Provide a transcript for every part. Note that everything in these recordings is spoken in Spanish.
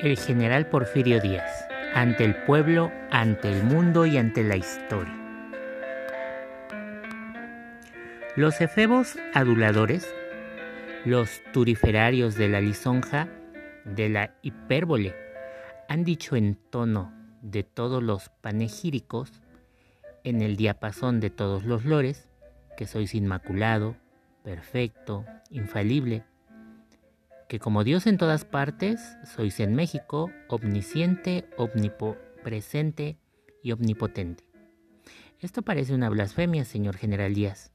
el general Porfirio Díaz, ante el pueblo, ante el mundo y ante la historia. Los efebos aduladores, los turiferarios de la lisonja, de la hipérbole, han dicho en tono de todos los panegíricos, en el diapasón de todos los lores, que sois inmaculado, perfecto, infalible, que como Dios en todas partes, sois en México omnisciente, omnipresente y omnipotente. Esto parece una blasfemia, señor general Díaz.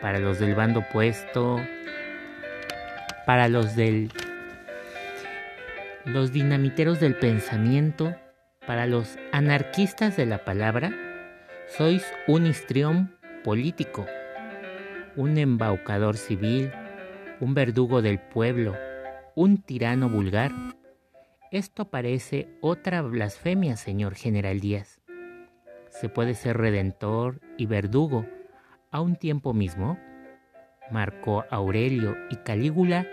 Para los del bando opuesto, para los del los dinamiteros del pensamiento, para los anarquistas de la palabra, sois un histrión político, un embaucador civil, un verdugo del pueblo, un tirano vulgar. Esto parece otra blasfemia, señor general Díaz. ¿Se puede ser redentor y verdugo a un tiempo mismo? Marco Aurelio y Calígula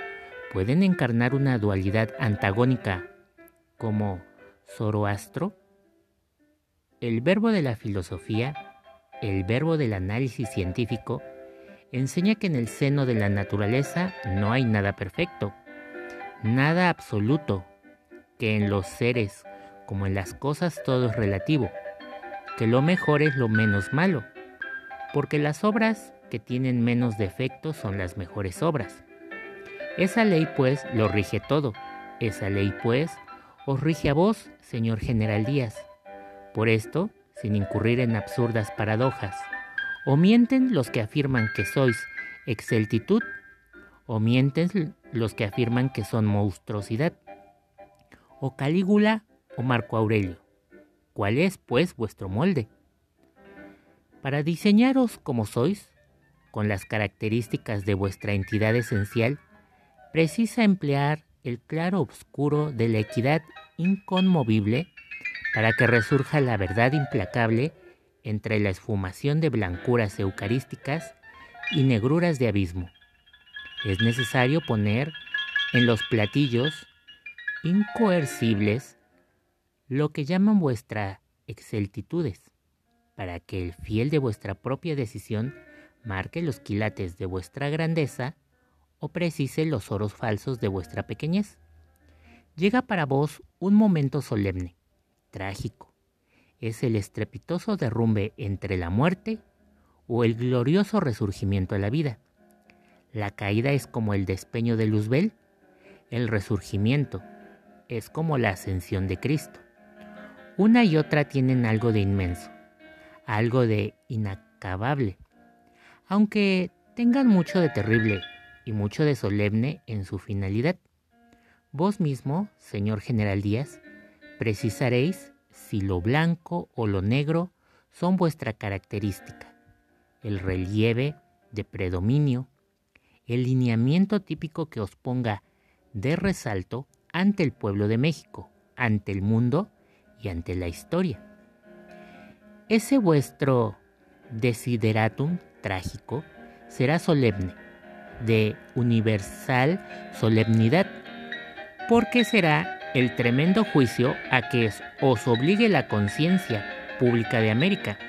pueden encarnar una dualidad antagónica como Zoroastro. El verbo de la filosofía, el verbo del análisis científico, enseña que en el seno de la naturaleza no hay nada perfecto, nada absoluto, que en los seres como en las cosas todo es relativo, que lo mejor es lo menos malo, porque las obras que tienen menos defectos son las mejores obras. Esa ley pues lo rige todo, esa ley pues os rige a vos, señor general Díaz. Por esto, sin incurrir en absurdas paradojas, o mienten los que afirman que sois exceltitud, o mienten los que afirman que son monstruosidad, o Calígula o Marco Aurelio. ¿Cuál es, pues, vuestro molde? Para diseñaros como sois, con las características de vuestra entidad esencial, precisa emplear el claro obscuro de la equidad inconmovible para que resurja la verdad implacable entre la esfumación de blancuras eucarísticas y negruras de abismo. Es necesario poner en los platillos incoercibles lo que llaman vuestras exceltitudes, para que el fiel de vuestra propia decisión marque los quilates de vuestra grandeza o precise los oros falsos de vuestra pequeñez. Llega para vos un momento solemne, trágico, es el estrepitoso derrumbe entre la muerte o el glorioso resurgimiento a la vida. La caída es como el despeño de Luzbel, el resurgimiento es como la ascensión de Cristo. Una y otra tienen algo de inmenso, algo de inacabable, aunque tengan mucho de terrible y mucho de solemne en su finalidad. Vos mismo, señor general Díaz, precisaréis si lo blanco o lo negro son vuestra característica, el relieve de predominio, el lineamiento típico que os ponga de resalto ante el pueblo de México, ante el mundo y ante la historia. Ese vuestro desideratum trágico será solemne, de universal solemnidad, porque será el tremendo juicio a que os obligue la conciencia pública de América.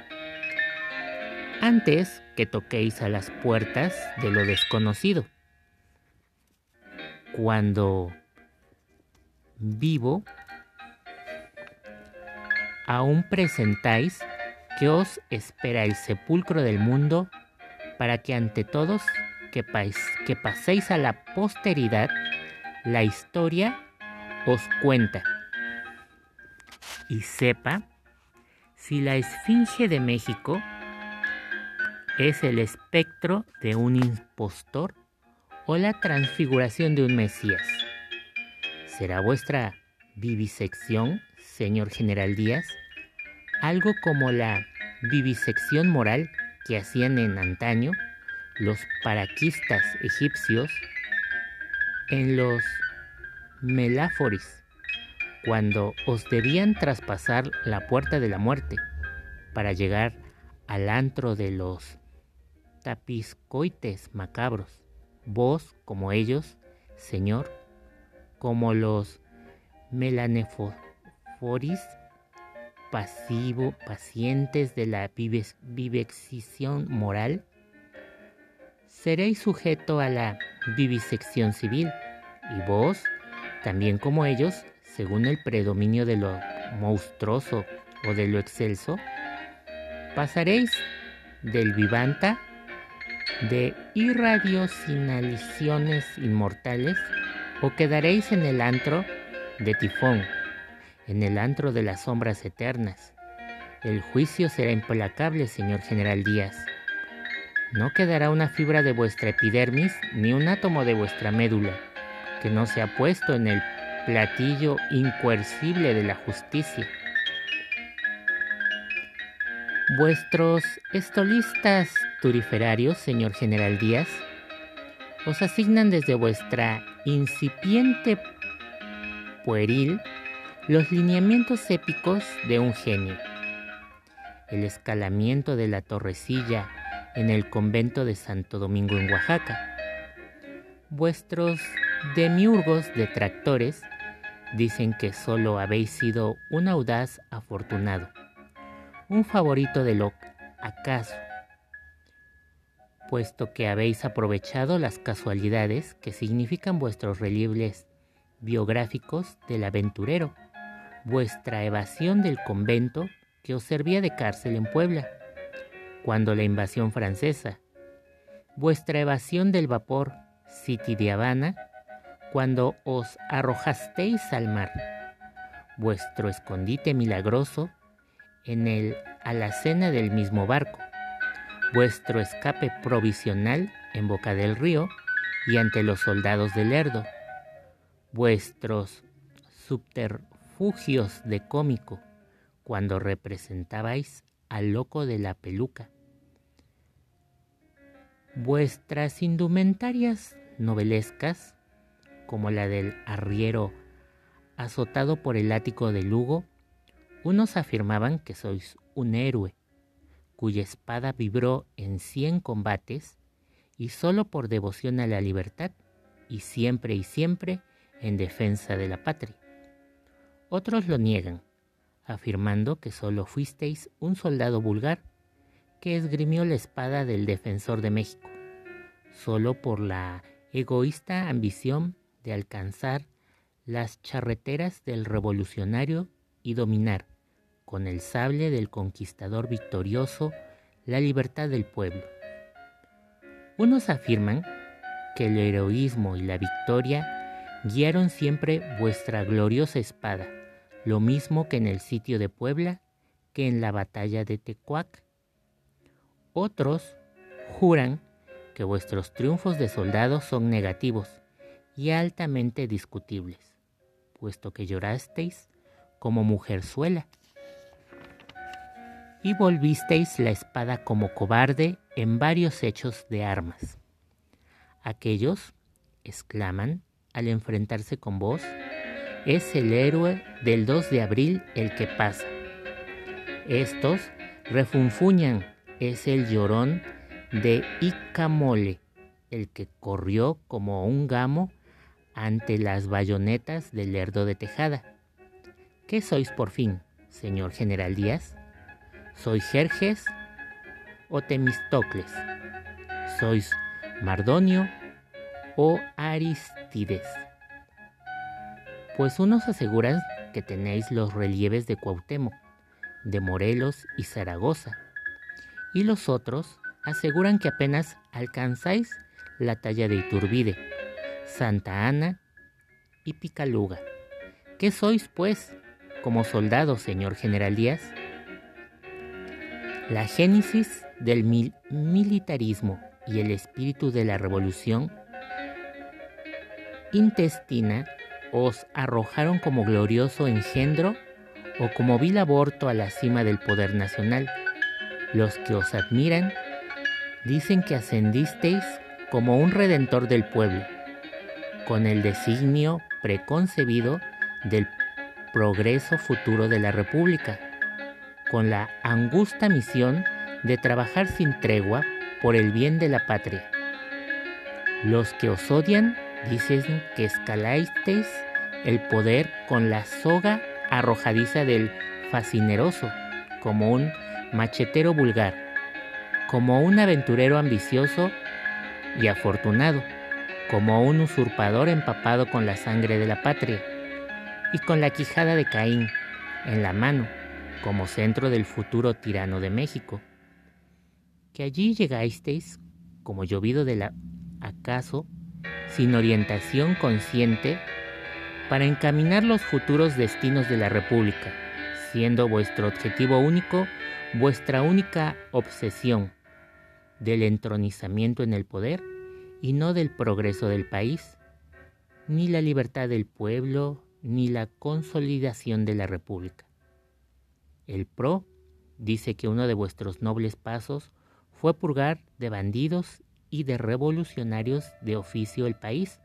Antes que toquéis a las puertas de lo desconocido. Cuando vivo, aún presentáis que os espera el sepulcro del mundo para que ante todos que, que paséis a la posteridad la historia os cuenta y sepa si la Esfinge de México es el espectro de un impostor o la transfiguración de un Mesías. ¿Será vuestra vivisección, señor general Díaz, algo como la vivisección moral que hacían en antaño los paraquistas egipcios en los Meláforis, cuando os debían traspasar la puerta de la muerte para llegar al antro de los tapiscoites macabros, vos como ellos, Señor, como los melaneforis, pasivo, pacientes de la vivisección moral, seréis sujeto a la vivisección civil, y vos, también como ellos, según el predominio de lo monstruoso o de lo excelso, pasaréis del vivanta de irradiocinaliciones inmortales o quedaréis en el antro de tifón, en el antro de las sombras eternas. El juicio será implacable, señor general Díaz. No quedará una fibra de vuestra epidermis ni un átomo de vuestra médula que no se ha puesto en el platillo incoercible de la justicia. Vuestros estolistas turiferarios, señor general Díaz, os asignan desde vuestra incipiente pueril los lineamientos épicos de un genio. El escalamiento de la torrecilla en el convento de Santo Domingo en Oaxaca. Vuestros demiurgos detractores dicen que solo habéis sido un audaz afortunado, un favorito de lo acaso, puesto que habéis aprovechado las casualidades que significan vuestros relieves biográficos del aventurero, vuestra evasión del convento que os servía de cárcel en Puebla, cuando la invasión francesa, vuestra evasión del vapor City de Habana, cuando os arrojasteis al mar, vuestro escondite milagroso en el alacena del mismo barco, vuestro escape provisional en boca del río y ante los soldados del Lerdo, vuestros subterfugios de cómico cuando representabais al loco de la peluca, vuestras indumentarias novelescas, como la del arriero azotado por el ático de Lugo, unos afirmaban que sois un héroe, cuya espada vibró en cien combates y solo por devoción a la libertad, y siempre y siempre en defensa de la patria. Otros lo niegan, afirmando que solo fuisteis un soldado vulgar que esgrimió la espada del defensor de México, solo por la egoísta ambición de alcanzar las charreteras del revolucionario y dominar, con el sable del conquistador victorioso, la libertad del pueblo. Unos afirman que el heroísmo y la victoria guiaron siempre vuestra gloriosa espada, lo mismo que en el sitio de Puebla que en la batalla de Tecuac. Otros juran que vuestros triunfos de soldados son negativos y altamente discutibles, puesto que llorasteis como mujerzuela y volvisteis la espada como cobarde en varios hechos de armas. Aquellos, exclaman, al enfrentarse con vos, es el héroe del 2 de abril el que pasa. Estos refunfuñan, es el llorón de Icamole, el que corrió como un gamo ante las bayonetas del Lerdo de Tejada. ¿Qué sois por fin, señor general Díaz? ¿Sois Jerjes o Temistocles? ¿Sois Mardonio o Aristides? Pues unos aseguran que tenéis los relieves de Cuauhtémoc, de Morelos y Zaragoza, y los otros aseguran que apenas alcanzáis la talla de Iturbide, Santa Ana y Picaluga. ¿Qué sois, pues, como soldados, señor general Díaz? La génesis del militarismo y el espíritu de la revolución intestina os arrojaron como glorioso engendro o como vil aborto a la cima del poder nacional. Los que os admiran dicen que ascendisteis como un redentor del pueblo, con el designio preconcebido del progreso futuro de la República, con la angusta misión de trabajar sin tregua por el bien de la patria. Los que os odian dicen que escalasteis el poder con la soga arrojadiza del fascineroso, como un machetero vulgar, como un aventurero ambicioso y afortunado, como un usurpador empapado con la sangre de la patria, y con la quijada de Caín en la mano, como centro del futuro tirano de México. Que allí llegasteis, como llovido de la acaso, sin orientación consciente, para encaminar los futuros destinos de la República, siendo vuestro objetivo único, vuestra única obsesión del entronizamiento en el poder y no del progreso del país, ni la libertad del pueblo, ni la consolidación de la República. El PRO dice que uno de vuestros nobles pasos fue purgar de bandidos y de revolucionarios de oficio el país,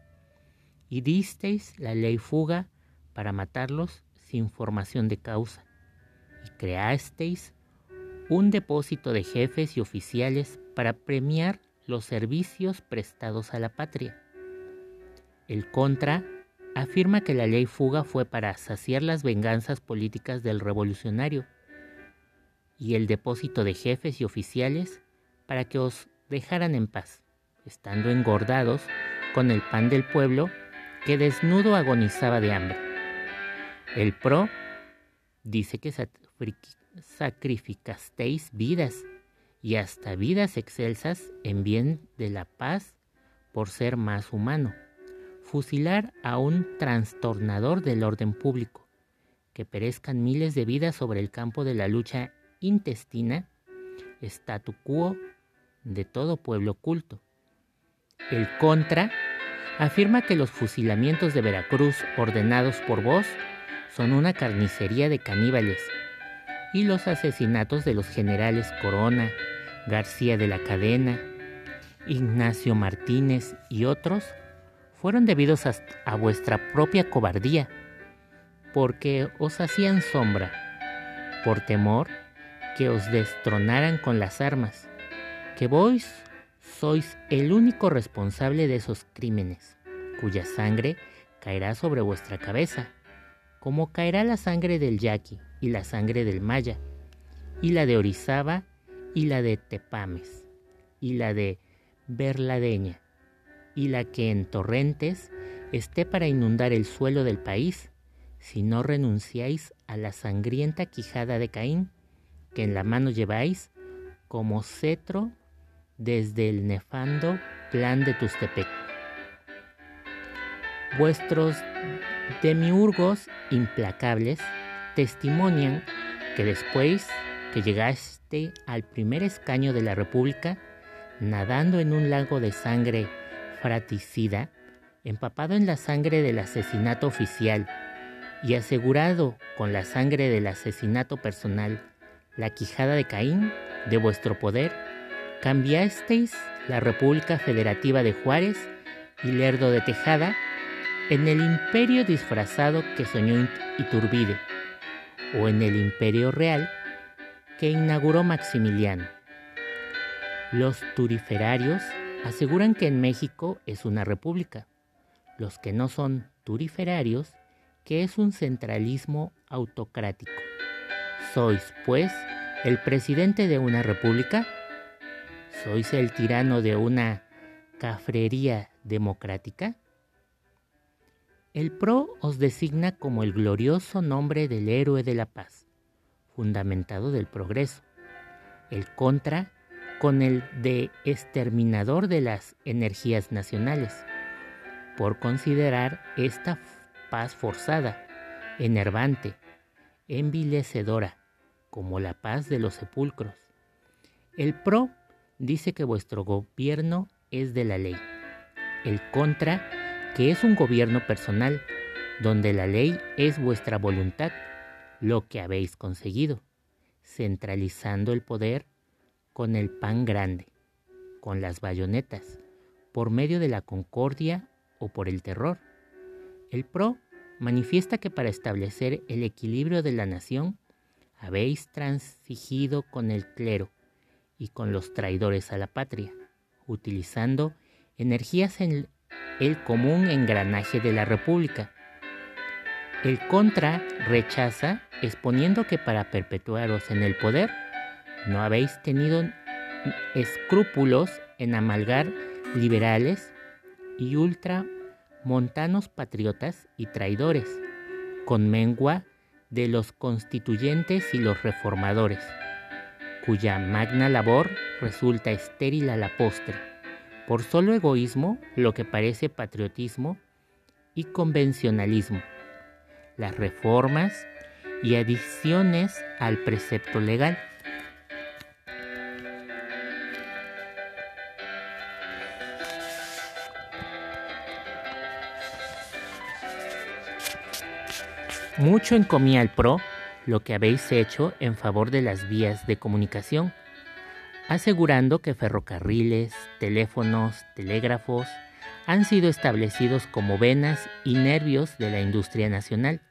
y disteis la ley fuga para matarlos sin formación de causa, y creasteis un depósito de jefes y oficiales para premiar los servicios prestados a la patria. El contra afirma que la ley fuga fue para saciar las venganzas políticas del revolucionario y el depósito de jefes y oficiales para que os dejaran en paz, estando engordados con el pan del pueblo que desnudo agonizaba de hambre. El PRO dice que sacrificasteis vidas y hasta vidas excelsas en bien de la paz por ser más humano. Fusilar a un trastornador del orden público, que perezcan miles de vidas sobre el campo de la lucha intestina, statu quo de todo pueblo culto. El contra afirma que los fusilamientos de Veracruz ordenados por vos son una carnicería de caníbales y los asesinatos de los generales Corona, García de la Cadena, Ignacio Martínez y otros fueron debidos a, vuestra propia cobardía, porque os hacían sombra, por temor que os destronaran con las armas, que vos sois el único responsable de esos crímenes, cuya sangre caerá sobre vuestra cabeza, como caerá la sangre del yaqui y la sangre del maya, y la de Orizaba y la de Tepames, y la de Berladeña, y la que en torrentes esté para inundar el suelo del país, si no renunciáis a la sangrienta quijada de Caín, que en la mano lleváis como cetro desde el nefando plan de Tustepec. Vuestros demiurgos implacables testimonian que después que llegaste al primer escaño de la República, nadando en un lago de sangre fraticida, empapado en la sangre del asesinato oficial y asegurado con la sangre del asesinato personal, la quijada de Caín de vuestro poder, cambiasteis la República Federativa de Juárez y Lerdo de Tejada en el imperio disfrazado que soñó Iturbide, o en el imperio real que inauguró Maximiliano. Los turiferarios aseguran que en México es una república. Los que no son turiferarios, que es un centralismo autocrático. ¿Sois, pues, el presidente de una república? ¿Sois el tirano de una cafrería democrática? El PRO os designa como el glorioso nombre del héroe de la paz, fundamentado del progreso. El contra con el de exterminador de las energías nacionales, por considerar esta paz forzada, enervante, envilecedora, como la paz de los sepulcros. El PRO dice que vuestro gobierno es de la ley. El contra que es un gobierno personal, donde la ley es vuestra voluntad, lo que habéis conseguido, centralizando el poder con el pan grande, con las bayonetas, por medio de la concordia o por el terror. El PRO manifiesta que para establecer el equilibrio de la nación habéis transigido con el clero y con los traidores a la patria, utilizando energías en el común engranaje de la República. El contra rechaza exponiendo que para perpetuaros en el poder no habéis tenido escrúpulos en amalgar liberales y ultramontanos patriotas y traidores, con mengua de los constituyentes y los reformadores, cuya magna labor resulta estéril a la postre, por solo egoísmo lo que parece patriotismo y convencionalismo las reformas y adiciones al precepto legal. Mucho encomía al PRO lo que habéis hecho en favor de las vías de comunicación, asegurando que ferrocarriles, teléfonos, telégrafos han sido establecidos como venas y nervios de la industria nacional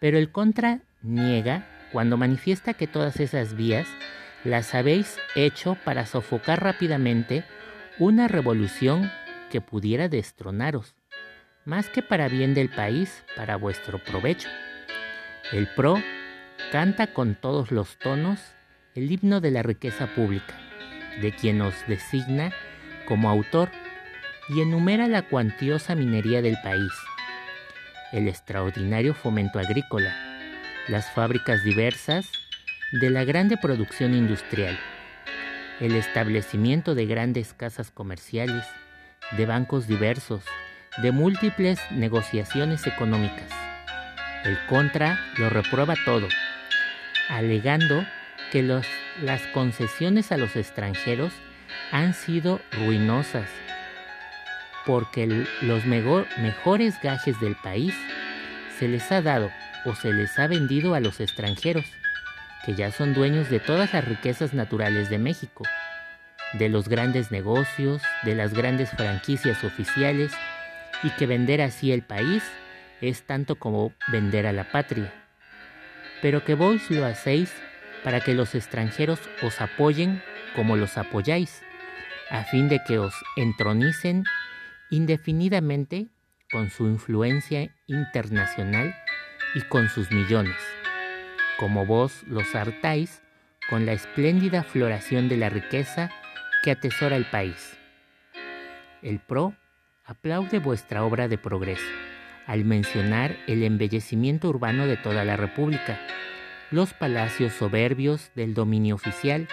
pero el contra niega cuando manifiesta que todas esas vías las habéis hecho para sofocar rápidamente una revolución que pudiera destronaros, más que para bien del país, para vuestro provecho. El PRO canta con todos los tonos el himno de la riqueza pública, de quien os designa como autor y enumera la cuantiosa minería del país el extraordinario fomento agrícola, las fábricas diversas de la grande producción industrial, el establecimiento de grandes casas comerciales, de bancos diversos, de múltiples negociaciones económicas. El contra lo reprueba todo, alegando que las concesiones a los extranjeros han sido ruinosas porque los mejores gajes del país se les ha dado o se les ha vendido a los extranjeros, que ya son dueños de todas las riquezas naturales de México, de los grandes negocios, de las grandes franquicias oficiales, y que vender así el país es tanto como vender a la patria. Pero que vos lo hacéis para que los extranjeros os apoyen como los apoyáis, a fin de que os entronicen indefinidamente con su influencia internacional y con sus millones, como vos los hartáis con la espléndida floración de la riqueza que atesora el país. El PRO aplaude vuestra obra de progreso al mencionar el embellecimiento urbano de toda la República, los palacios soberbios del dominio oficial,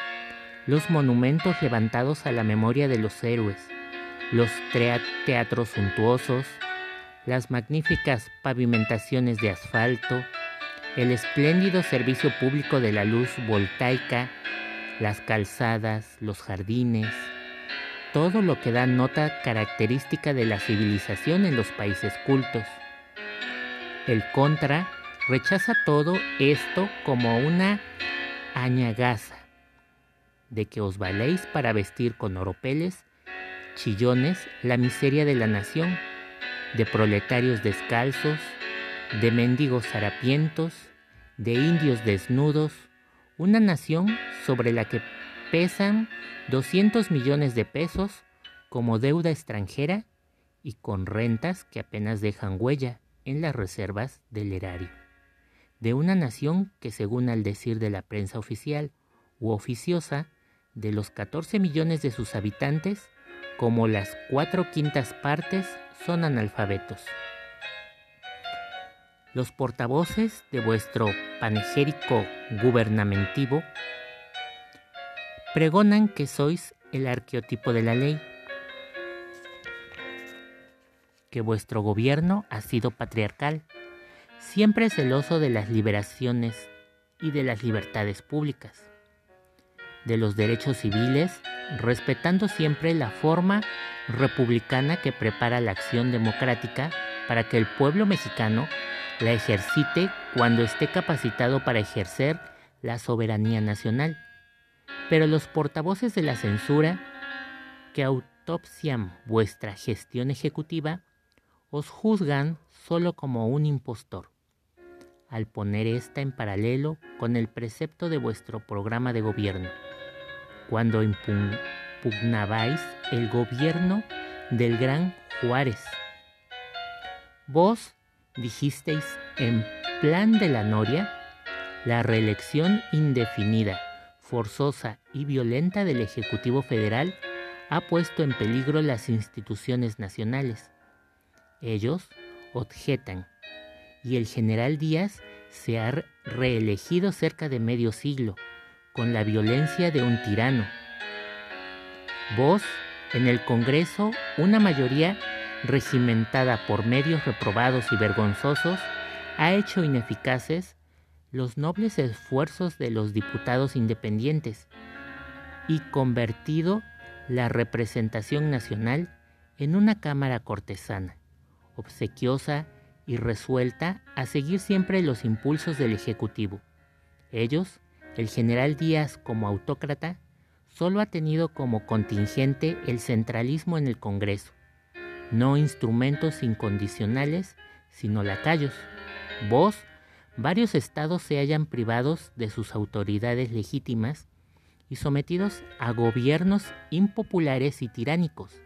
los monumentos levantados a la memoria de los héroes, los teatros suntuosos, las magníficas pavimentaciones de asfalto, el espléndido servicio público de la luz voltaica, las calzadas, los jardines, todo lo que da nota característica de la civilización en los países cultos. El contra rechaza todo esto como una añagaza de que os valéis para vestir con oropeles chillones la miseria de la nación, de proletarios descalzos, de mendigos harapientos, de indios desnudos, una nación sobre la que pesan 200 millones de pesos como deuda extranjera y con rentas que apenas dejan huella en las reservas del erario. De una nación que según al decir de la prensa oficial u oficiosa, de los 14 millones de sus habitantes, como las cuatro quintas partes son analfabetos. Los portavoces de vuestro panegérico gubernamentivo pregonan que sois el arqueotipo de la ley, que vuestro gobierno ha sido patriarcal, siempre celoso de las liberaciones y de las libertades públicas, de los derechos civiles respetando siempre la forma republicana que prepara la acción democrática para que el pueblo mexicano la ejercite cuando esté capacitado para ejercer la soberanía nacional. Pero los portavoces de la censura que autopsian vuestra gestión ejecutiva os juzgan solo como un impostor, al poner esta en paralelo con el precepto de vuestro programa de gobierno cuando impugnabais el gobierno del gran Juárez. Vos dijisteis en plan de la Noria, la reelección indefinida, forzosa y violenta del Ejecutivo Federal ha puesto en peligro las instituciones nacionales. Ellos objetan, y el general Díaz se ha reelegido cerca de medio siglo, con la violencia de un tirano. Vos, en el Congreso, una mayoría regimentada por medios reprobados y vergonzosos, ha hecho ineficaces los nobles esfuerzos de los diputados independientes y convertido la representación nacional en una Cámara cortesana, obsequiosa y resuelta a seguir siempre los impulsos del Ejecutivo. Ellos, el general Díaz como autócrata, solo ha tenido como contingente el centralismo en el Congreso, no instrumentos incondicionales, sino lacayos. Vos, varios estados se hallan privados de sus autoridades legítimas y sometidos a gobiernos impopulares y tiránicos,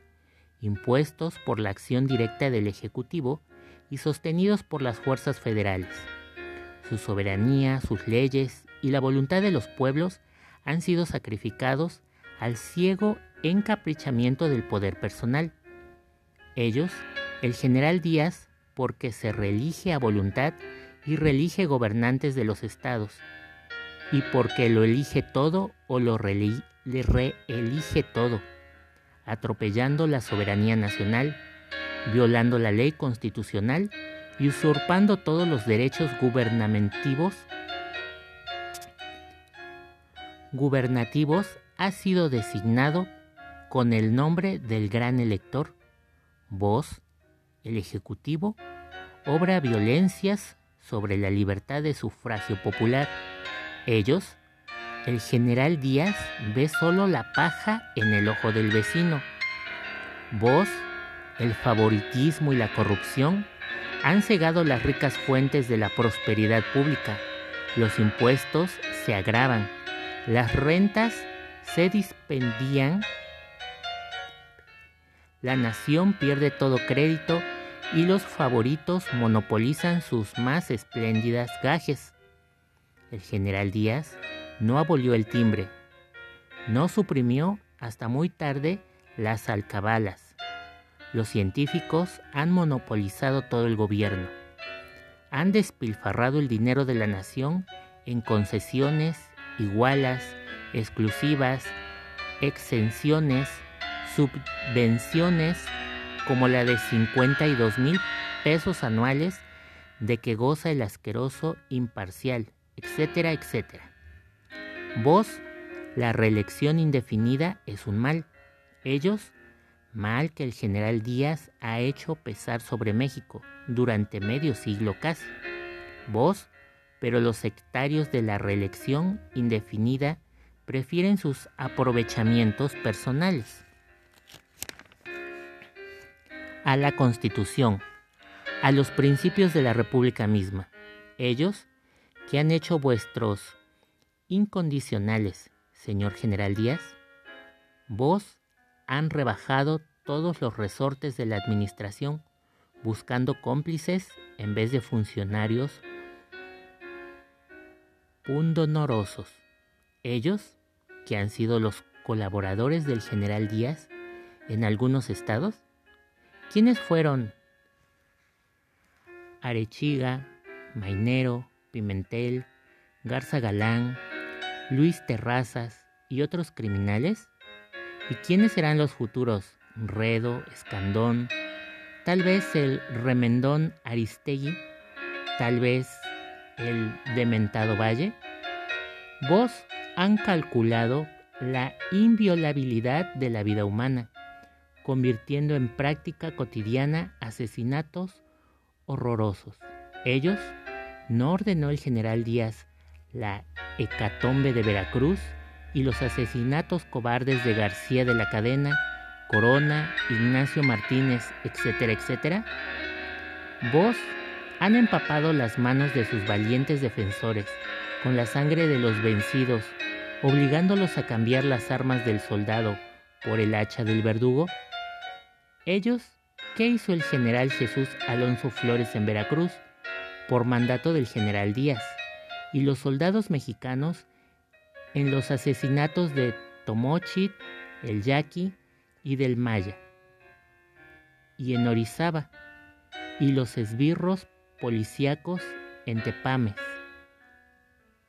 impuestos por la acción directa del Ejecutivo y sostenidos por las fuerzas federales. Su soberanía, sus leyes y la voluntad de los pueblos han sido sacrificados al ciego encaprichamiento del poder personal. Ellos, el general Díaz, porque se reelige a voluntad y reelige gobernantes de los estados, y porque lo elige todo o lo reelige todo, atropellando la soberanía nacional violando la ley constitucional y usurpando todos los derechos gubernativos, gubernativos ha sido designado con el nombre del gran elector. Vos, el Ejecutivo, obra violencias sobre la libertad de sufragio popular. Ellos, el general Díaz, ve solo la paja en el ojo del vecino. Vos, el favoritismo y la corrupción han cegado las ricas fuentes de la prosperidad pública. Los impuestos se agravan, las rentas se dispendían, la nación pierde todo crédito y los favoritos monopolizan sus más espléndidas gajes. El general Díaz no abolió el timbre, no suprimió hasta muy tarde las alcabalas los científicos han monopolizado todo el gobierno. Han despilfarrado el dinero de la nación en concesiones, igualas, exclusivas, exenciones, subvenciones, como la de 52 mil pesos anuales de que goza el asqueroso imparcial, etcétera, etcétera. Vos, la reelección indefinida es un mal. Ellos, mal que el general Díaz ha hecho pesar sobre México durante medio siglo casi. Vos, pero los sectarios de la reelección indefinida prefieren sus aprovechamientos personales a la Constitución, a los principios de la República misma. Ellos, que han hecho vuestros incondicionales, señor general Díaz, vos han rebajado todos los resortes de la administración, buscando cómplices en vez de funcionarios pundonorosos. Ellos, que han sido los colaboradores del general Díaz en algunos estados, ¿quiénes fueron? Arechiga, Mainero, Pimentel, Garza Galán, Luis Terrazas y otros criminales? ¿Y quiénes serán los futuros Redo, Escandón, tal vez el remendón Aristegui, tal vez el dementado Valle? Vos han calculado la inviolabilidad de la vida humana, convirtiendo en práctica cotidiana asesinatos horrorosos. Ellos no ordenó el general Díaz la hecatombe de Veracruz y los asesinatos cobardes de García de la Cadena, Corona, Ignacio Martínez, etcétera, etcétera, vos han empapado las manos de sus valientes defensores con la sangre de los vencidos, obligándolos a cambiar las armas del soldado por el hacha del verdugo? Ellos, ¿qué hizo el general Jesús Alonso Flores en Veracruz? por mandato del general Díaz, y los soldados mexicanos en los asesinatos de Tomochi, el Yaqui y del Maya, y en Orizaba, y los esbirros policíacos en Tepames,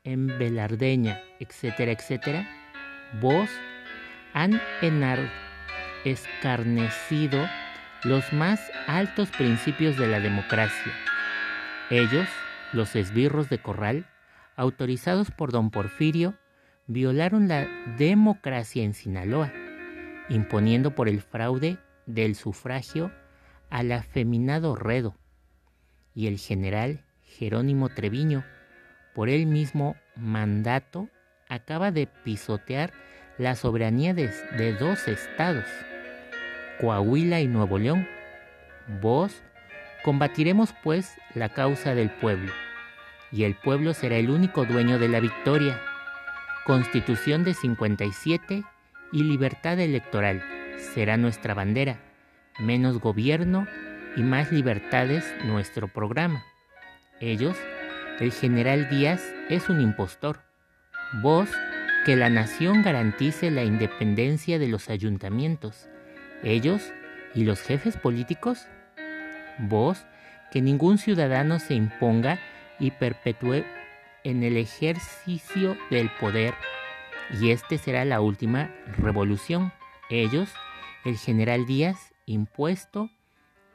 en Velardeña, etcétera, etcétera, vos han escarnecido los más altos principios de la democracia. Ellos, los esbirros de Corral, autorizados por don Porfirio, violaron la democracia en Sinaloa, imponiendo por el fraude del sufragio al afeminado Redo y el general Jerónimo Treviño, por el mismo mandato, acaba de pisotear la soberanía de, de dos estados, Coahuila y Nuevo León. Vos combatiremos pues la causa del pueblo, y el pueblo será el único dueño de la victoria. Constitución de 57 y libertad electoral será nuestra bandera, menos gobierno y más libertades nuestro programa. Ellos, el general Díaz es un impostor. Vos, que la nación garantice la independencia de los ayuntamientos. Ellos y los jefes políticos. Vos, que ningún ciudadano se imponga y perpetúe en el ejercicio del poder. Y este será la última revolución. Ellos, el general Díaz, impuesto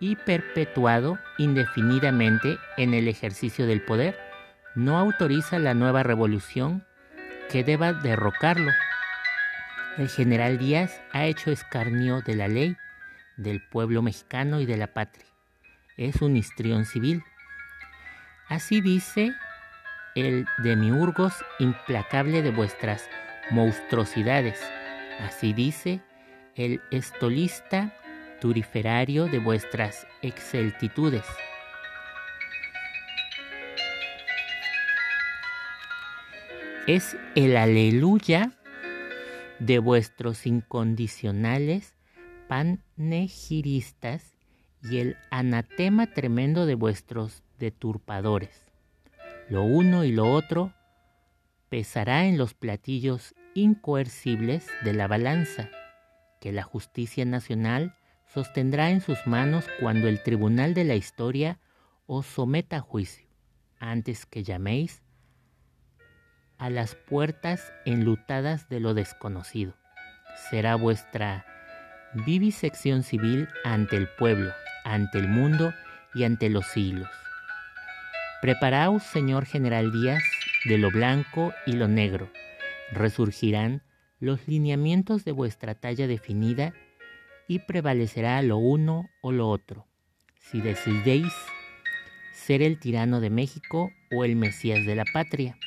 y perpetuado indefinidamente en el ejercicio del poder, no autoriza la nueva revolución que deba derrocarlo. El general Díaz ha hecho escarnio de la ley, del pueblo mexicano y de la patria. Es un histrión civil. Así dice el demiurgos implacable de vuestras monstruosidades. Así dice el estolista turiferario de vuestras exceltitudes. Es el aleluya de vuestros incondicionales panegiristas y el anatema tremendo de vuestros deturpadores. Lo uno y lo otro pesará en los platillos incoercibles de la balanza que la justicia nacional sostendrá en sus manos cuando el tribunal de la historia os someta a juicio, antes que llaméis a las puertas enlutadas de lo desconocido. Será vuestra vivisección civil ante el pueblo, ante el mundo y ante los siglos. Preparaos, señor general Díaz, de lo blanco y lo negro. Resurgirán los lineamientos de vuestra talla definida y prevalecerá lo uno o lo otro. Si decidéis ser el tirano de México o el Mesías de la patria,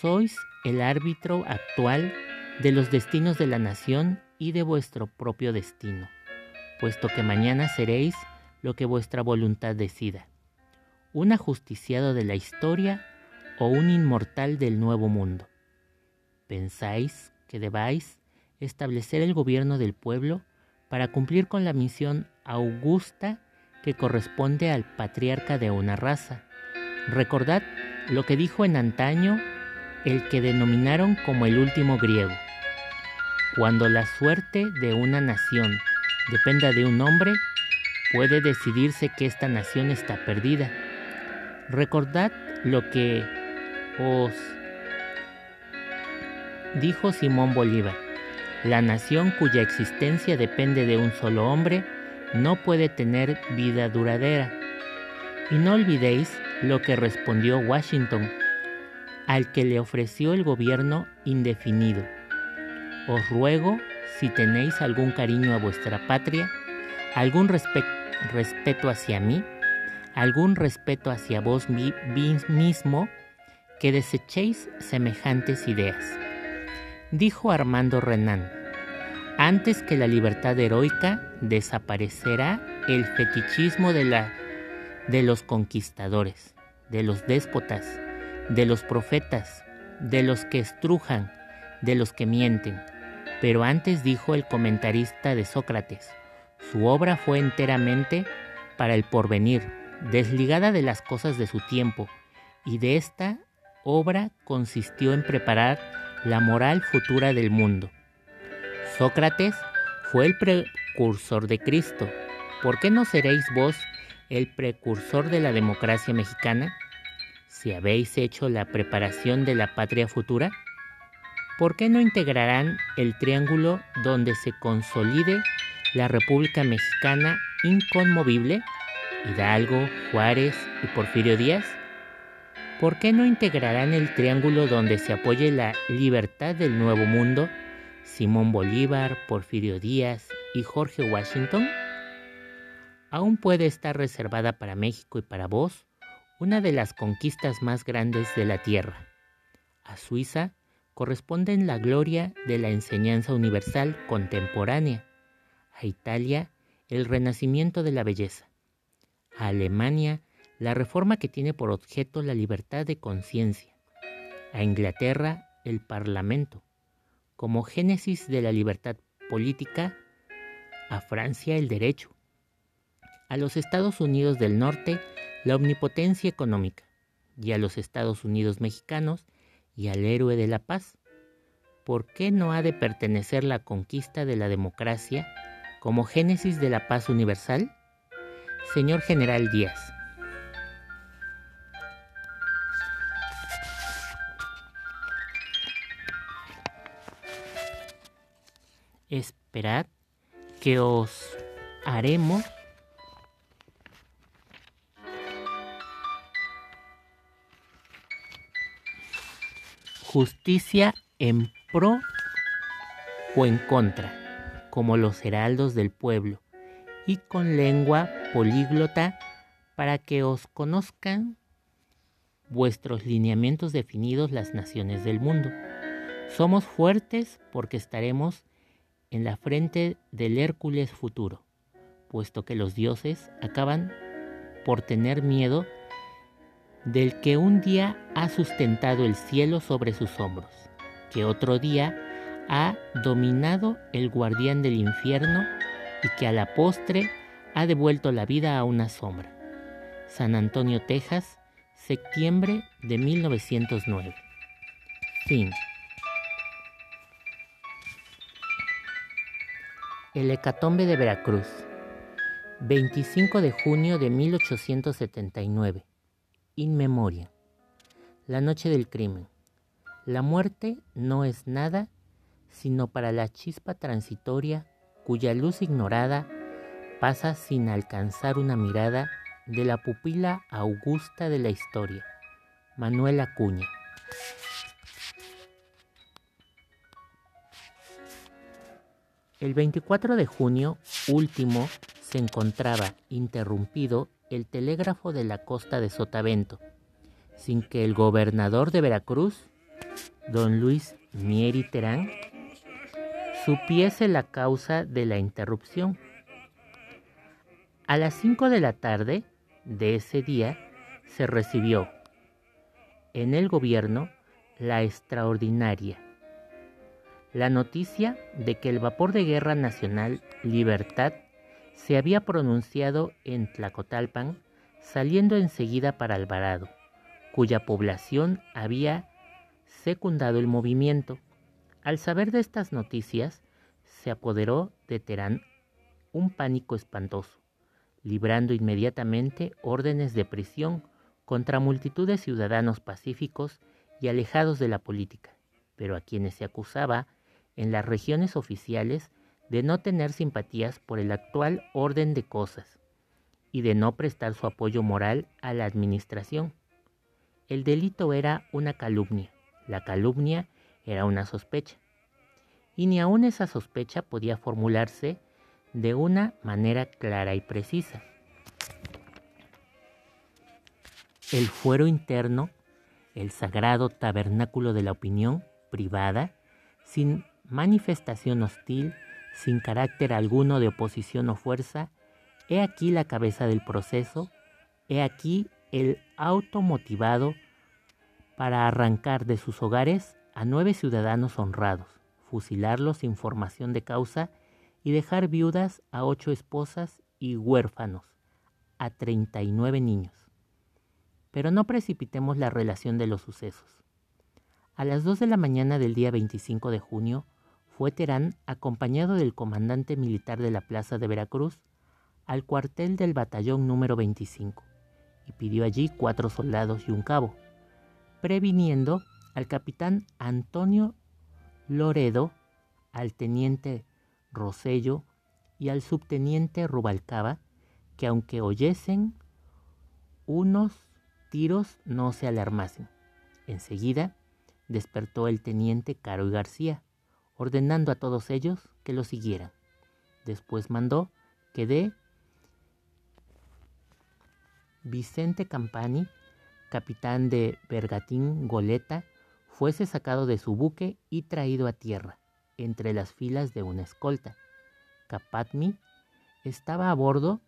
sois el árbitro actual de los destinos de la nación y de vuestro propio destino, puesto que mañana seréis lo que vuestra voluntad decida, un ajusticiado de la historia o un inmortal del nuevo mundo. ¿Pensáis que debáis establecer el gobierno del pueblo para cumplir con la misión augusta que corresponde al patriarca de una raza. Recordad lo que dijo en antaño el que denominaron como el último griego. Cuando la suerte de una nación dependa de un hombre, puede decidirse que esta nación está perdida. Recordad lo que os dijo Simón Bolívar. La nación cuya existencia depende de un solo hombre no puede tener vida duradera. Y no olvidéis lo que respondió Washington al que le ofreció el gobierno indefinido. Os ruego, si tenéis algún cariño a vuestra patria, algún respeto hacia mí, algún respeto hacia vos mismo, que desechéis semejantes ideas dijo Armando Renan, antes que la libertad heroica desaparecerá el fetichismo de, la, de los conquistadores, de los déspotas, de los profetas, de los que estrujan, de los que mienten. Pero antes dijo el comentarista de Sócrates, su obra fue enteramente para el porvenir, desligada de las cosas de su tiempo, y de esta obra consistió en preparar la moral futura del mundo. Sócrates fue el precursor de Cristo. ¿Por qué no seréis vos el precursor de la democracia mexicana? Si habéis hecho la preparación de la patria futura, ¿por qué no integrarán el triángulo donde se consolide la República Mexicana inconmovible? Hidalgo, Juárez y Porfirio Díaz. ¿Por qué no integrarán el triángulo donde se apoye la libertad del nuevo mundo? Simón Bolívar, Porfirio Díaz y Jorge Washington. Aún puede estar reservada para México y para vos una de las conquistas más grandes de la tierra. A Suiza corresponden la gloria de la enseñanza universal contemporánea, a Italia el renacimiento de la belleza, a Alemania la reforma que tiene por objeto la libertad de conciencia, a Inglaterra el Parlamento, como génesis de la libertad política, a Francia el derecho, a los Estados Unidos del Norte la omnipotencia económica y a los Estados Unidos mexicanos y al héroe de la paz. ¿Por qué no ha de pertenecer la conquista de la democracia como génesis de la paz universal? Señor General Díaz. Esperad que os haremos justicia en pro o en contra, como los heraldos del pueblo, y con lengua políglota para que os conozcan vuestros lineamientos definidos las naciones del mundo. Somos fuertes porque estaremos en la frente del Hércules futuro, puesto que los dioses acaban por tener miedo del que un día ha sustentado el cielo sobre sus hombros, que otro día ha dominado el guardián del infierno y que a la postre ha devuelto la vida a una sombra. San Antonio, Texas, septiembre de 1909. Fin. El hecatombe de Veracruz, 25 de junio de 1879 in memoria. La noche del crimen. La muerte no es nada sino para la chispa transitoria cuya luz ignorada pasa sin alcanzar una mirada de la pupila augusta de la historia. Manuel Acuña. El 24 de junio último se encontraba interrumpido el telégrafo de la costa de Sotavento, sin que el gobernador de Veracruz, don Luis Mieri Terán, supiese la causa de la interrupción. A las 5 de la tarde de ese día se recibió en el gobierno la extraordinaria la noticia de que el vapor de guerra nacional Libertad se había pronunciado en Tlacotalpan, saliendo enseguida para Alvarado, cuya población había secundado el movimiento. Al saber de estas noticias, se apoderó de Terán un pánico espantoso, librando inmediatamente órdenes de prisión contra multitud de ciudadanos pacíficos y alejados de la política, pero a quienes se acusaba en las regiones oficiales de no tener simpatías por el actual orden de cosas y de no prestar su apoyo moral a la administración. El delito era una calumnia, la calumnia era una sospecha, y ni aun esa sospecha podía formularse de una manera clara y precisa. El fuero interno, el sagrado tabernáculo de la opinión privada, sin manifestación hostil, sin carácter alguno de oposición o fuerza, he aquí la cabeza del proceso, he aquí el automotivado para arrancar de sus hogares a nueve ciudadanos honrados, fusilarlos sin formación de causa y dejar viudas a ocho esposas y huérfanos, a 39 niños. Pero no precipitemos la relación de los sucesos. A las 2 de la mañana del día 25 de junio, fue Terán, acompañado del comandante militar de la Plaza de Veracruz, al cuartel del batallón número 25 y pidió allí cuatro soldados y un cabo, previniendo al capitán Antonio Loredo, al teniente Rosello y al subteniente Rubalcaba, que aunque oyesen unos tiros no se alarmasen. Enseguida despertó el teniente Caro y García, ordenando a todos ellos que lo siguieran. Después mandó que de Vicente Campani, capitán de Bergatín Goleta, fuese sacado de su buque y traído a tierra, entre las filas de una escolta. Capatmi estaba a bordo,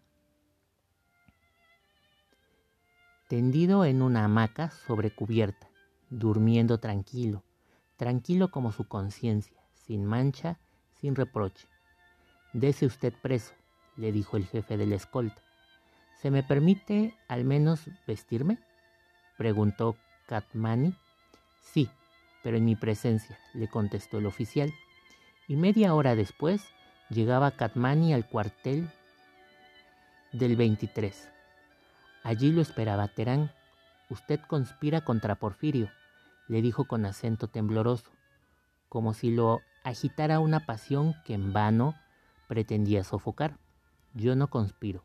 tendido en una hamaca sobre cubierta, durmiendo tranquilo, tranquilo como su conciencia, sin mancha, sin reproche. Dese usted preso, le dijo el jefe de la escolta. ¿Se me permite al menos vestirme? preguntó Katmani. Sí, pero en mi presencia, le contestó el oficial. Y media hora después llegaba Katmani al cuartel del 23. Allí lo esperaba Terán. Usted conspira contra Porfirio, le dijo con acento tembloroso, como si lo agitara una pasión que en vano pretendía sofocar. Yo no conspiro.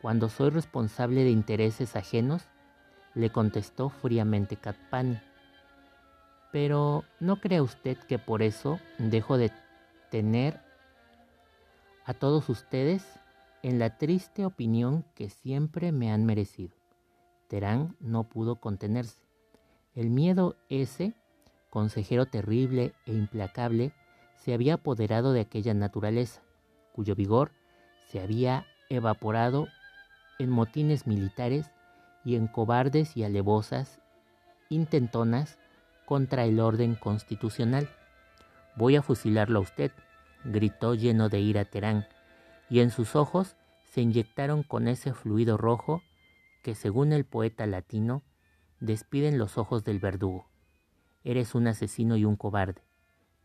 Cuando soy responsable de intereses ajenos, le contestó fríamente Katpani. Pero ¿no cree usted que por eso dejo de tener a todos ustedes en la triste opinión que siempre me han merecido? Terán no pudo contenerse. El miedo ese, consejero terrible e implacable, se había apoderado de aquella naturaleza, cuyo vigor se había evaporado en motines militares y en cobardes y alevosas intentonas contra el orden constitucional. Voy a fusilarlo a usted, gritó lleno de ira Terán, y en sus ojos se inyectaron con ese fluido rojo que, según el poeta latino, despiden los ojos del verdugo. Eres un asesino y un cobarde,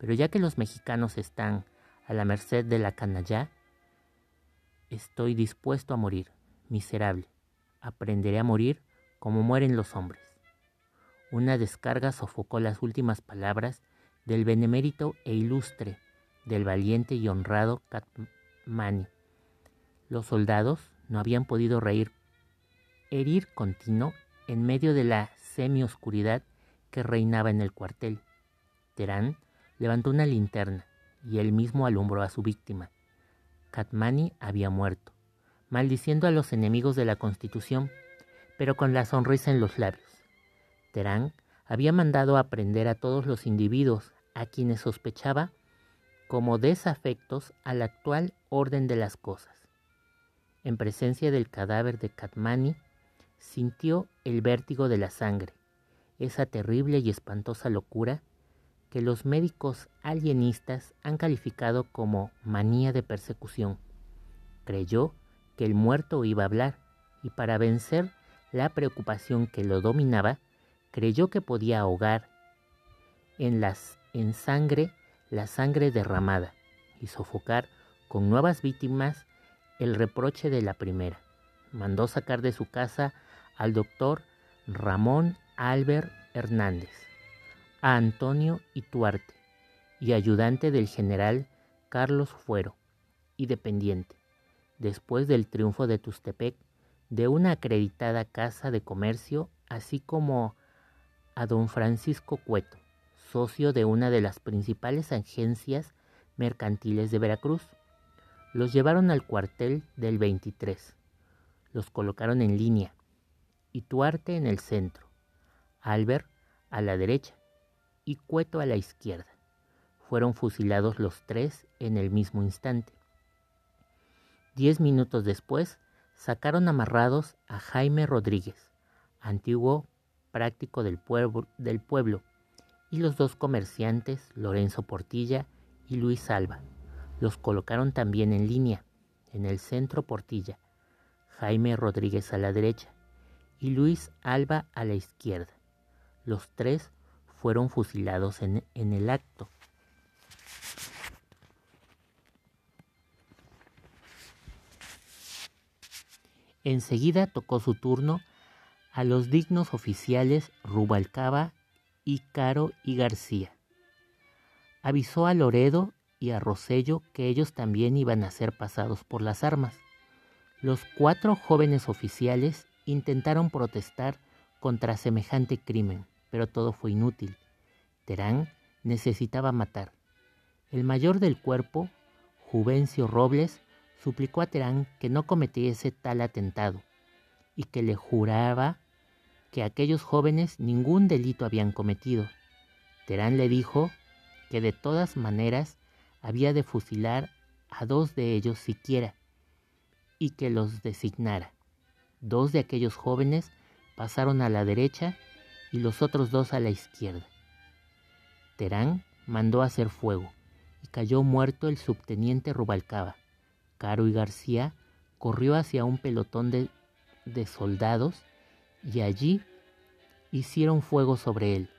pero ya que los mexicanos están a la merced de la canalla, estoy dispuesto a morir miserable, aprenderé a morir como mueren los hombres. Una descarga sofocó las últimas palabras del benemérito e ilustre, del valiente y honrado Katmani. Los soldados no habían podido reír, herir continuo en medio de la semioscuridad que reinaba en el cuartel. Terán levantó una linterna y él mismo alumbró a su víctima. Katmani había muerto maldiciendo a los enemigos de la Constitución, pero con la sonrisa en los labios. Terán había mandado aprender a todos los individuos a quienes sospechaba como desafectos al actual orden de las cosas. En presencia del cadáver de Katmani, sintió el vértigo de la sangre, esa terrible y espantosa locura que los médicos alienistas han calificado como manía de persecución. Creyó el muerto iba a hablar, y para vencer la preocupación que lo dominaba, creyó que podía ahogar en, las, en sangre la sangre derramada y sofocar con nuevas víctimas el reproche de la primera. Mandó sacar de su casa al doctor Ramón Albert Hernández, a Antonio Ituarte y ayudante del general Carlos Fuero y dependiente después del triunfo de Tustepec, de una acreditada casa de comercio, así como a don Francisco Cueto, socio de una de las principales agencias mercantiles de Veracruz. Los llevaron al cuartel del 23. Los colocaron en línea. Y Tuarte en el centro. Albert a la derecha y Cueto a la izquierda. Fueron fusilados los tres en el mismo instante. Diez minutos después, sacaron amarrados a Jaime Rodríguez, antiguo práctico del pueblo, y los dos comerciantes, Lorenzo Portilla y Luis Alba. Los colocaron también en línea, en el centro Portilla. Jaime Rodríguez a la derecha y Luis Alba a la izquierda. Los tres fueron fusilados en, en el acto. Enseguida tocó su turno a los dignos oficiales Rubalcaba y Caro y García. Avisó a Loredo y a Rosello que ellos también iban a ser pasados por las armas. Los cuatro jóvenes oficiales intentaron protestar contra semejante crimen, pero todo fue inútil. Terán necesitaba matar. El mayor del cuerpo, Juvencio Robles, suplicó a Terán que no cometiese tal atentado y que le juraba que aquellos jóvenes ningún delito habían cometido. Terán le dijo que de todas maneras había de fusilar a dos de ellos siquiera y que los designara. Dos de aquellos jóvenes pasaron a la derecha y los otros dos a la izquierda. Terán mandó hacer fuego y cayó muerto el subteniente Rubalcaba. Caro y García corrió hacia un pelotón de, de soldados y allí hicieron fuego sobre él,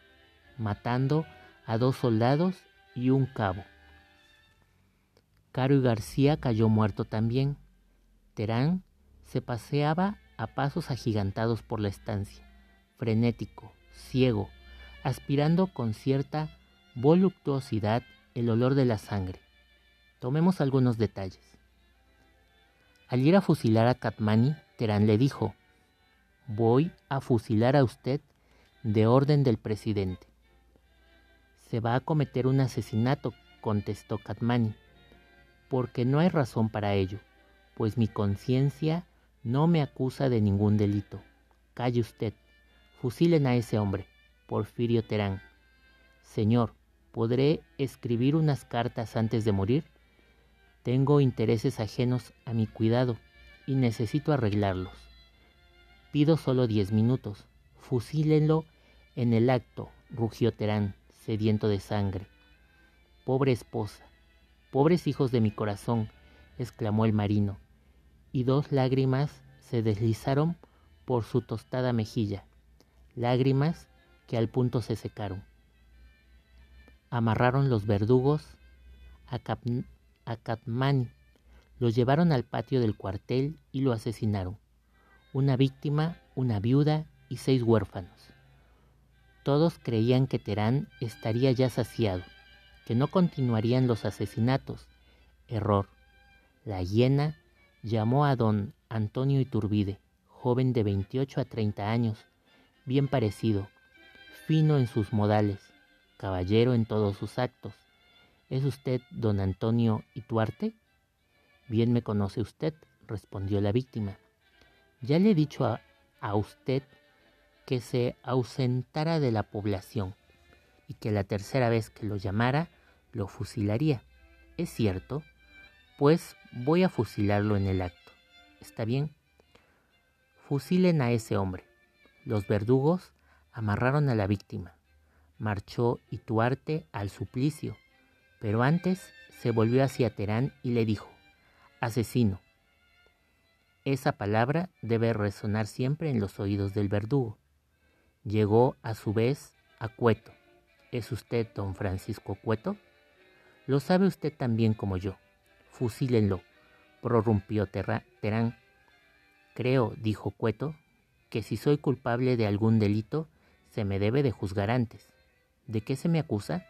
matando a dos soldados y un cabo. Caro y García cayó muerto también. Terán se paseaba a pasos agigantados por la estancia, frenético, ciego, aspirando con cierta voluptuosidad el olor de la sangre. Tomemos algunos detalles. Al ir a fusilar a Katmani, Terán le dijo, voy a fusilar a usted de orden del presidente. Se va a cometer un asesinato, contestó Katmani, porque no hay razón para ello, pues mi conciencia no me acusa de ningún delito. Calle usted, fusilen a ese hombre, Porfirio Terán. Señor, ¿podré escribir unas cartas antes de morir? Tengo intereses ajenos a mi cuidado y necesito arreglarlos. Pido solo diez minutos. Fusílenlo en el acto, rugió Terán, sediento de sangre. Pobre esposa, pobres hijos de mi corazón, exclamó el marino, y dos lágrimas se deslizaron por su tostada mejilla, lágrimas que al punto se secaron. Amarraron los verdugos a, a Katmani. Lo llevaron al patio del cuartel y lo asesinaron. Una víctima, una viuda y seis huérfanos. Todos creían que Terán estaría ya saciado, que no continuarían los asesinatos. Error. La hiena llamó a don Antonio Iturbide, joven de 28 a 30 años, bien parecido, fino en sus modales, caballero en todos sus actos, ¿Es usted don Antonio Ituarte? Bien me conoce usted, respondió la víctima. Ya le he dicho a, a usted que se ausentara de la población y que la tercera vez que lo llamara lo fusilaría. ¿Es cierto? Pues voy a fusilarlo en el acto. ¿Está bien? Fusilen a ese hombre. Los verdugos amarraron a la víctima. Marchó Ituarte al suplicio pero antes se volvió hacia Terán y le dijo, asesino. Esa palabra debe resonar siempre en los oídos del verdugo. Llegó a su vez a Cueto. ¿Es usted don Francisco Cueto? Lo sabe usted tan bien como yo. Fusílenlo, prorrumpió Terán. Creo, dijo Cueto, que si soy culpable de algún delito, se me debe de juzgar antes. ¿De qué se me acusa?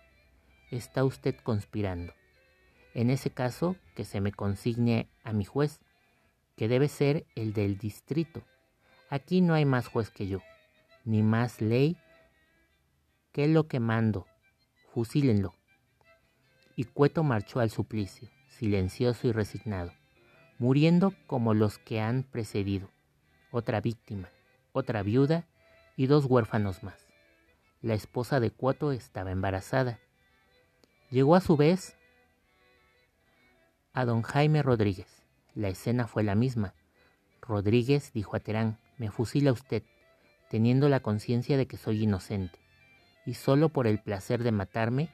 está usted conspirando. En ese caso, que se me consigne a mi juez, que debe ser el del distrito. Aquí no hay más juez que yo, ni más ley que lo que mando. Fusílenlo. Y Cueto marchó al suplicio, silencioso y resignado, muriendo como los que han precedido. Otra víctima, otra viuda y dos huérfanos más. La esposa de Cueto estaba embarazada Llegó a su vez a don Jaime Rodríguez. La escena fue la misma. Rodríguez dijo a Terán, me fusila usted, teniendo la conciencia de que soy inocente. Y solo por el placer de matarme,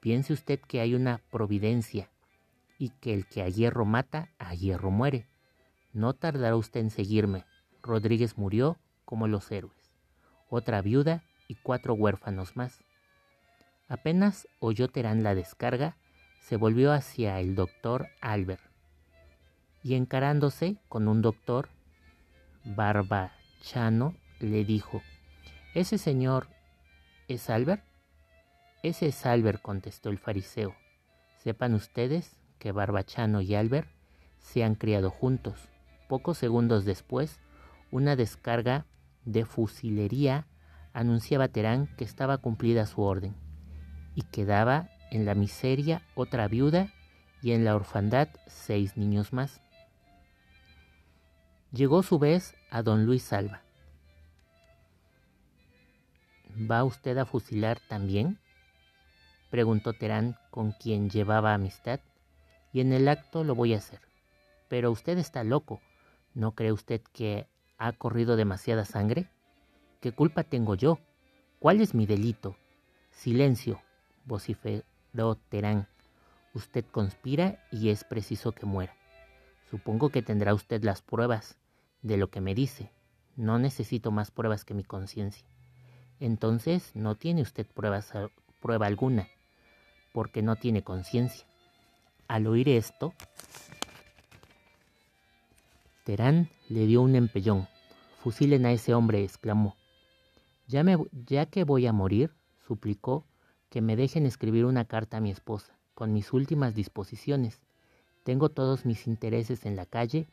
piense usted que hay una providencia y que el que a hierro mata, a hierro muere. No tardará usted en seguirme. Rodríguez murió como los héroes. Otra viuda y cuatro huérfanos más. Apenas oyó Terán la descarga, se volvió hacia el doctor Albert y encarándose con un doctor, Barbachano le dijo, ¿Ese señor es Albert? Ese es Albert, contestó el fariseo. Sepan ustedes que Barbachano y Albert se han criado juntos. Pocos segundos después, una descarga de fusilería anunciaba Terán que estaba cumplida su orden y quedaba en la miseria otra viuda y en la orfandad seis niños más. Llegó su vez a don Luis Salva. ¿Va usted a fusilar también? preguntó Terán con quien llevaba amistad, y en el acto lo voy a hacer. Pero usted está loco. ¿No cree usted que ha corrido demasiada sangre? ¿Qué culpa tengo yo? ¿Cuál es mi delito? Silencio, vociferó Terán. Usted conspira y es preciso que muera. Supongo que tendrá usted las pruebas de lo que me dice. No necesito más pruebas que mi conciencia. Entonces no tiene usted pruebas, prueba alguna, porque no tiene conciencia. Al oír esto, Terán le dio un empellón. Fusilen a ese hombre, exclamó. Ya, me, ya que voy a morir, suplicó que me dejen escribir una carta a mi esposa, con mis últimas disposiciones. Tengo todos mis intereses en la calle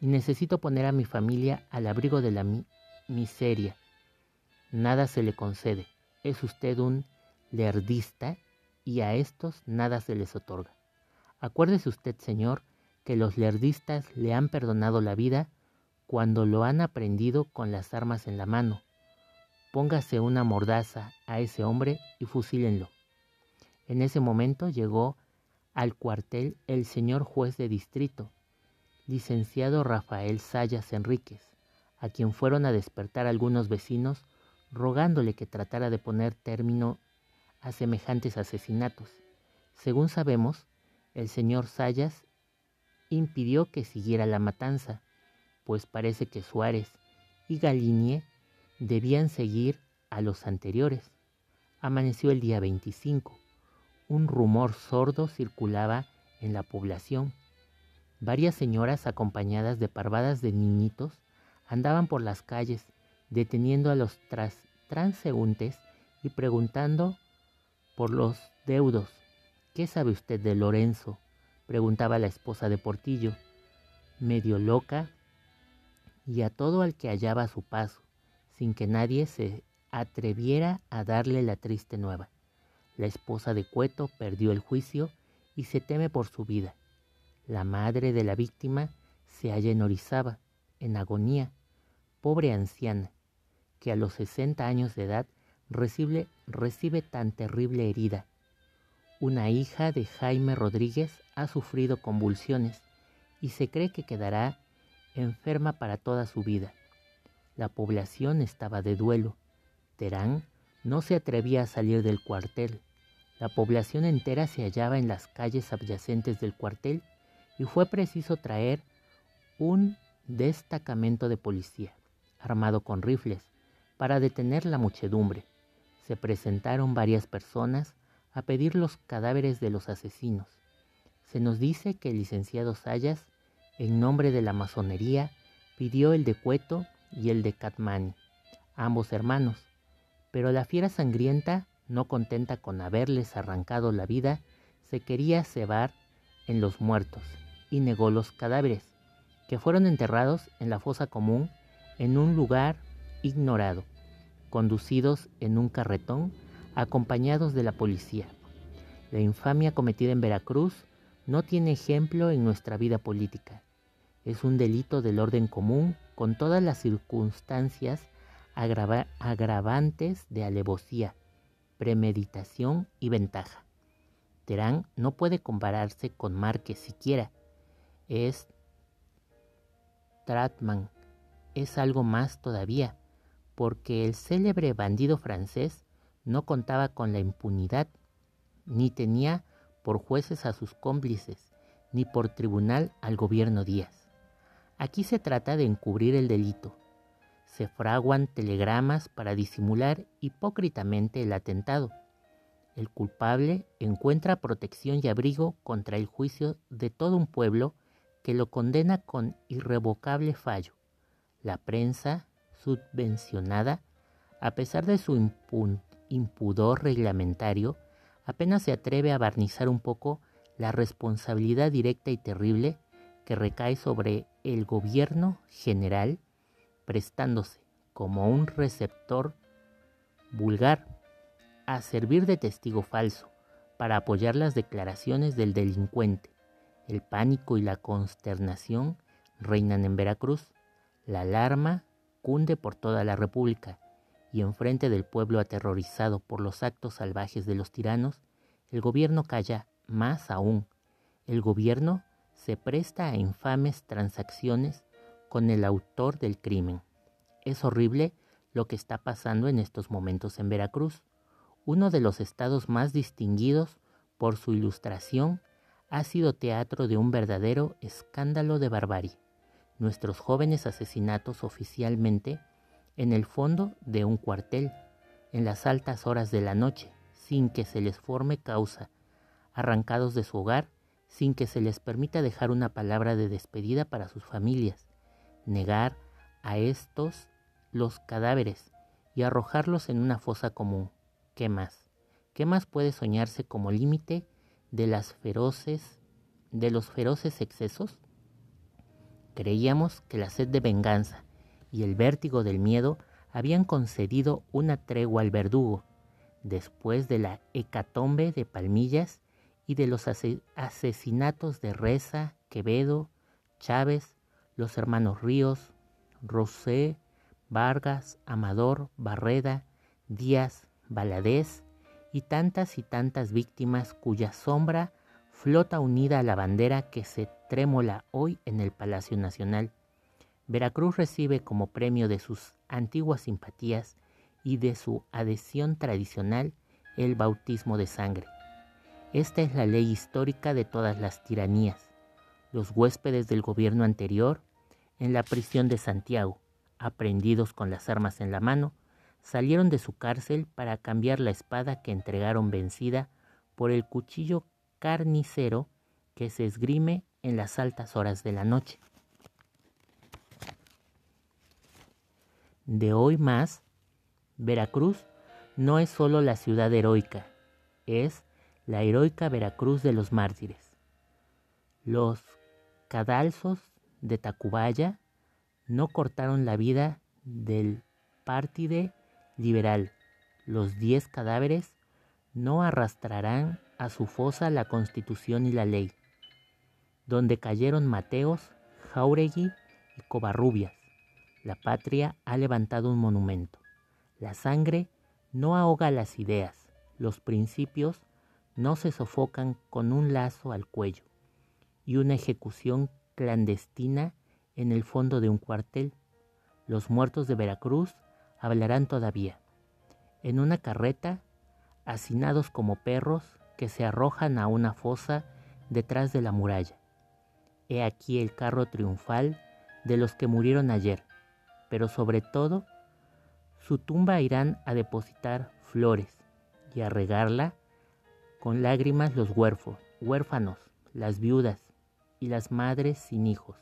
y necesito poner a mi familia al abrigo de la miseria. Nada se le concede. Es usted un lerdista y a estos nada se les otorga. Acuérdese usted, señor, que los lerdistas le han perdonado la vida cuando lo han aprendido con las armas en la mano, Póngase una mordaza a ese hombre y fusílenlo. En ese momento llegó al cuartel el señor juez de distrito, licenciado Rafael Sayas Enríquez, a quien fueron a despertar algunos vecinos rogándole que tratara de poner término a semejantes asesinatos. Según sabemos, el señor Sayas impidió que siguiera la matanza, pues parece que Suárez y Galinie debían seguir a los anteriores. Amaneció el día 25. Un rumor sordo circulaba en la población. Varias señoras acompañadas de parvadas de niñitos andaban por las calles deteniendo a los transeúntes y preguntando por los deudos. ¿Qué sabe usted de Lorenzo? preguntaba la esposa de Portillo, medio loca, y a todo al que hallaba a su paso sin que nadie se atreviera a darle la triste nueva. La esposa de Cueto perdió el juicio y se teme por su vida. La madre de la víctima se halla en Orizaba, en agonía, pobre anciana, que a los 60 años de edad recibe, recibe tan terrible herida. Una hija de Jaime Rodríguez ha sufrido convulsiones y se cree que quedará enferma para toda su vida. La población estaba de duelo. Terán no se atrevía a salir del cuartel. La población entera se hallaba en las calles adyacentes del cuartel y fue preciso traer un destacamento de policía, armado con rifles, para detener la muchedumbre. Se presentaron varias personas a pedir los cadáveres de los asesinos. Se nos dice que el licenciado Sayas, en nombre de la masonería, pidió el decueto y el de Katmani, ambos hermanos. Pero la fiera sangrienta, no contenta con haberles arrancado la vida, se quería cebar en los muertos y negó los cadáveres, que fueron enterrados en la fosa común en un lugar ignorado, conducidos en un carretón acompañados de la policía. La infamia cometida en Veracruz no tiene ejemplo en nuestra vida política. Es un delito del orden común con todas las circunstancias agravantes de alevosía, premeditación y ventaja. Terán no puede compararse con Márquez siquiera. Es Tratman, es algo más todavía, porque el célebre bandido francés no contaba con la impunidad, ni tenía por jueces a sus cómplices, ni por tribunal al gobierno Díaz. Aquí se trata de encubrir el delito. Se fraguan telegramas para disimular hipócritamente el atentado. El culpable encuentra protección y abrigo contra el juicio de todo un pueblo que lo condena con irrevocable fallo. La prensa, subvencionada, a pesar de su impudor reglamentario, apenas se atreve a barnizar un poco la responsabilidad directa y terrible que recae sobre el gobierno general, prestándose como un receptor vulgar a servir de testigo falso para apoyar las declaraciones del delincuente. El pánico y la consternación reinan en Veracruz. La alarma cunde por toda la República y enfrente del pueblo aterrorizado por los actos salvajes de los tiranos, el gobierno calla más aún. El gobierno se presta a infames transacciones con el autor del crimen. Es horrible lo que está pasando en estos momentos en Veracruz, uno de los estados más distinguidos por su ilustración, ha sido teatro de un verdadero escándalo de barbarie. Nuestros jóvenes asesinatos oficialmente en el fondo de un cuartel, en las altas horas de la noche, sin que se les forme causa, arrancados de su hogar sin que se les permita dejar una palabra de despedida para sus familias, negar a estos los cadáveres y arrojarlos en una fosa común. ¿Qué más? ¿Qué más puede soñarse como límite de las feroces de los feroces excesos? Creíamos que la sed de venganza y el vértigo del miedo habían concedido una tregua al verdugo. Después de la hecatombe de Palmillas, y de los asesinatos de Reza, Quevedo, Chávez, los hermanos Ríos, Rosé, Vargas, Amador, Barreda, Díaz, Valadez y tantas y tantas víctimas cuya sombra flota unida a la bandera que se trémola hoy en el Palacio Nacional. Veracruz recibe como premio de sus antiguas simpatías y de su adhesión tradicional el bautismo de sangre. Esta es la ley histórica de todas las tiranías. Los huéspedes del gobierno anterior, en la prisión de Santiago, aprendidos con las armas en la mano, salieron de su cárcel para cambiar la espada que entregaron vencida por el cuchillo carnicero que se esgrime en las altas horas de la noche. De hoy más, Veracruz no es solo la ciudad heroica, es la heroica Veracruz de los mártires. Los cadalzos de Tacubaya no cortaron la vida del pártide liberal. Los diez cadáveres no arrastrarán a su fosa la constitución y la ley, donde cayeron Mateos, Jauregui y Covarrubias. La patria ha levantado un monumento. La sangre no ahoga las ideas, los principios no se sofocan con un lazo al cuello y una ejecución clandestina en el fondo de un cuartel. Los muertos de Veracruz hablarán todavía. En una carreta, hacinados como perros que se arrojan a una fosa detrás de la muralla. He aquí el carro triunfal de los que murieron ayer, pero sobre todo, su tumba irán a depositar flores y a regarla con lágrimas los huérfanos, huérfanos, las viudas y las madres sin hijos.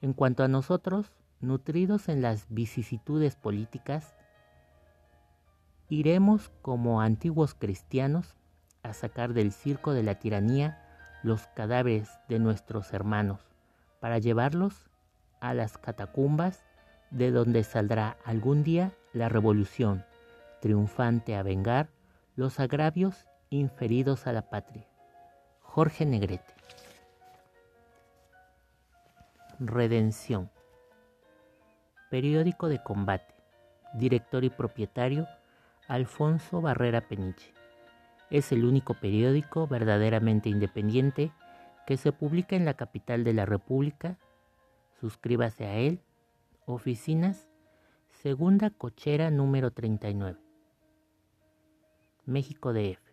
En cuanto a nosotros, nutridos en las vicisitudes políticas, iremos como antiguos cristianos a sacar del circo de la tiranía los cadáveres de nuestros hermanos para llevarlos a las catacumbas de donde saldrá algún día la revolución, triunfante a vengar los agravios inferidos a la patria. Jorge Negrete. Redención. Periódico de combate. Director y propietario Alfonso Barrera Peniche. Es el único periódico verdaderamente independiente que se publica en la capital de la República. Suscríbase a él. Oficinas. Segunda cochera número 39. México DF.